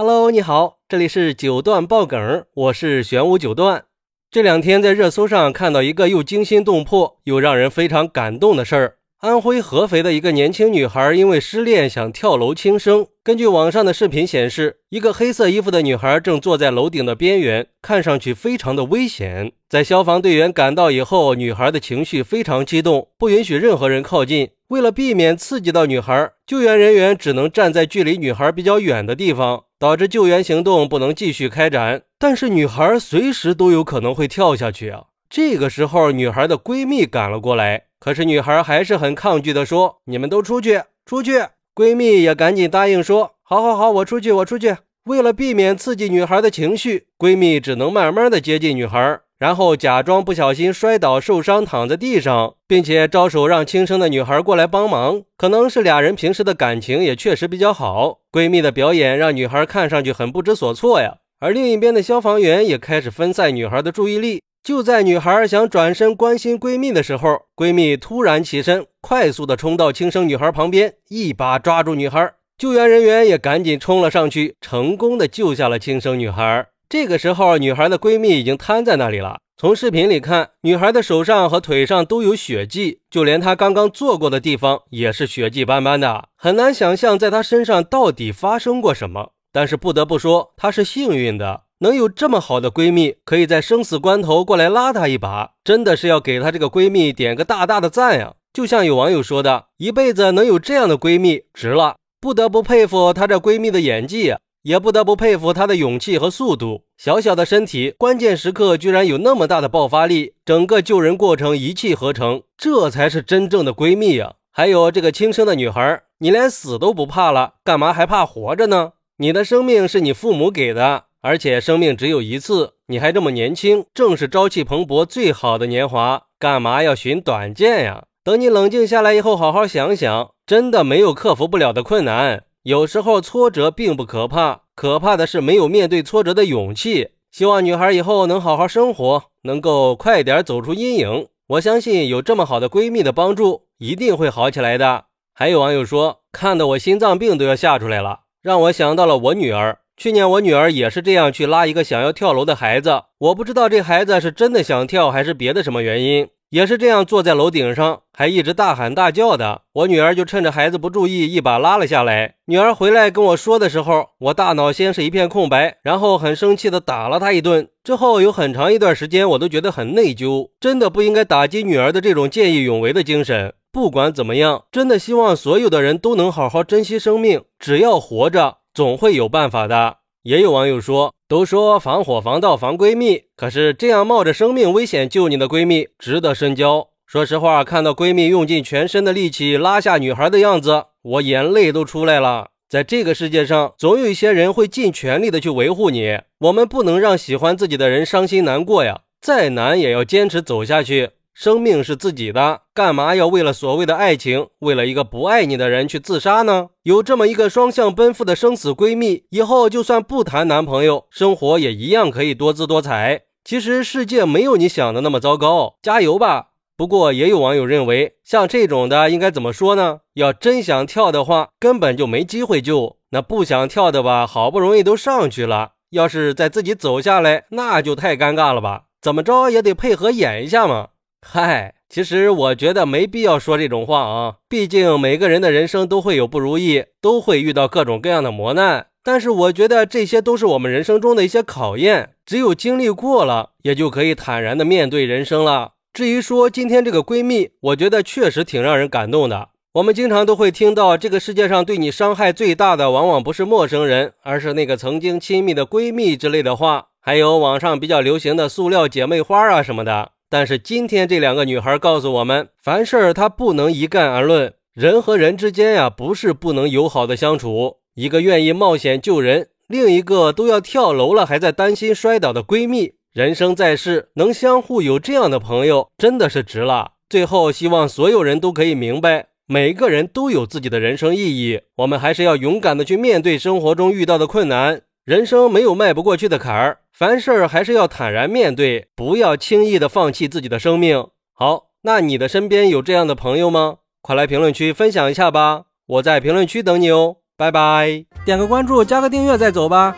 Hello，你好，这里是九段爆梗，我是玄武九段。这两天在热搜上看到一个又惊心动魄又让人非常感动的事儿。安徽合肥的一个年轻女孩因为失恋想跳楼轻生。根据网上的视频显示，一个黑色衣服的女孩正坐在楼顶的边缘，看上去非常的危险。在消防队员赶到以后，女孩的情绪非常激动，不允许任何人靠近。为了避免刺激到女孩，救援人员只能站在距离女孩比较远的地方，导致救援行动不能继续开展。但是女孩随时都有可能会跳下去啊！这个时候，女孩的闺蜜赶了过来。可是女孩还是很抗拒的说：“你们都出去，出去。”闺蜜也赶紧答应说：“好好好，我出去，我出去。”为了避免刺激女孩的情绪，闺蜜只能慢慢的接近女孩，然后假装不小心摔倒受伤躺在地上，并且招手让轻生的女孩过来帮忙。可能是俩人平时的感情也确实比较好，闺蜜的表演让女孩看上去很不知所措呀。而另一边的消防员也开始分散女孩的注意力。就在女孩想转身关心闺蜜的时候，闺蜜突然起身，快速的冲到轻生女孩旁边，一把抓住女孩。救援人员也赶紧冲了上去，成功的救下了轻生女孩。这个时候，女孩的闺蜜已经瘫在那里了。从视频里看，女孩的手上和腿上都有血迹，就连她刚刚坐过的地方也是血迹斑斑的，很难想象在她身上到底发生过什么。但是不得不说，她是幸运的。能有这么好的闺蜜，可以在生死关头过来拉她一把，真的是要给她这个闺蜜点个大大的赞呀！就像有网友说的，一辈子能有这样的闺蜜，值了。不得不佩服她这闺蜜的演技，也不得不佩服她的勇气和速度。小小的身体，关键时刻居然有那么大的爆发力，整个救人过程一气呵成，这才是真正的闺蜜呀！还有这个轻生的女孩，你连死都不怕了，干嘛还怕活着呢？你的生命是你父母给的。而且生命只有一次，你还这么年轻，正是朝气蓬勃最好的年华，干嘛要寻短见呀？等你冷静下来以后，好好想想，真的没有克服不了的困难。有时候挫折并不可怕，可怕的是没有面对挫折的勇气。希望女孩以后能好好生活，能够快点走出阴影。我相信有这么好的闺蜜的帮助，一定会好起来的。还有网友说，看得我心脏病都要吓出来了，让我想到了我女儿。去年我女儿也是这样去拉一个想要跳楼的孩子，我不知道这孩子是真的想跳还是别的什么原因，也是这样坐在楼顶上，还一直大喊大叫的。我女儿就趁着孩子不注意，一把拉了下来。女儿回来跟我说的时候，我大脑先是一片空白，然后很生气的打了她一顿。之后有很长一段时间，我都觉得很内疚，真的不应该打击女儿的这种见义勇为的精神。不管怎么样，真的希望所有的人都能好好珍惜生命，只要活着。总会有办法的。也有网友说，都说防火防盗防闺蜜，可是这样冒着生命危险救你的闺蜜，值得深交。说实话，看到闺蜜用尽全身的力气拉下女孩的样子，我眼泪都出来了。在这个世界上，总有一些人会尽全力的去维护你，我们不能让喜欢自己的人伤心难过呀，再难也要坚持走下去。生命是自己的，干嘛要为了所谓的爱情，为了一个不爱你的人去自杀呢？有这么一个双向奔赴的生死闺蜜，以后就算不谈男朋友，生活也一样可以多姿多彩。其实世界没有你想的那么糟糕，加油吧！不过也有网友认为，像这种的应该怎么说呢？要真想跳的话，根本就没机会救；那不想跳的吧，好不容易都上去了，要是再自己走下来，那就太尴尬了吧？怎么着也得配合演一下嘛。嗨，其实我觉得没必要说这种话啊。毕竟每个人的人生都会有不如意，都会遇到各种各样的磨难。但是我觉得这些都是我们人生中的一些考验，只有经历过了，也就可以坦然的面对人生了。至于说今天这个闺蜜，我觉得确实挺让人感动的。我们经常都会听到，这个世界上对你伤害最大的，往往不是陌生人，而是那个曾经亲密的闺蜜之类的话。还有网上比较流行的塑料姐妹花啊什么的。但是今天这两个女孩告诉我们，凡事她不能一概而论，人和人之间呀，不是不能友好的相处。一个愿意冒险救人，另一个都要跳楼了还在担心摔倒的闺蜜，人生在世能相互有这样的朋友，真的是值了。最后，希望所有人都可以明白，每个人都有自己的人生意义，我们还是要勇敢的去面对生活中遇到的困难。人生没有迈不过去的坎儿，凡事还是要坦然面对，不要轻易的放弃自己的生命。好，那你的身边有这样的朋友吗？快来评论区分享一下吧，我在评论区等你哦。拜拜，点个关注，加个订阅再走吧。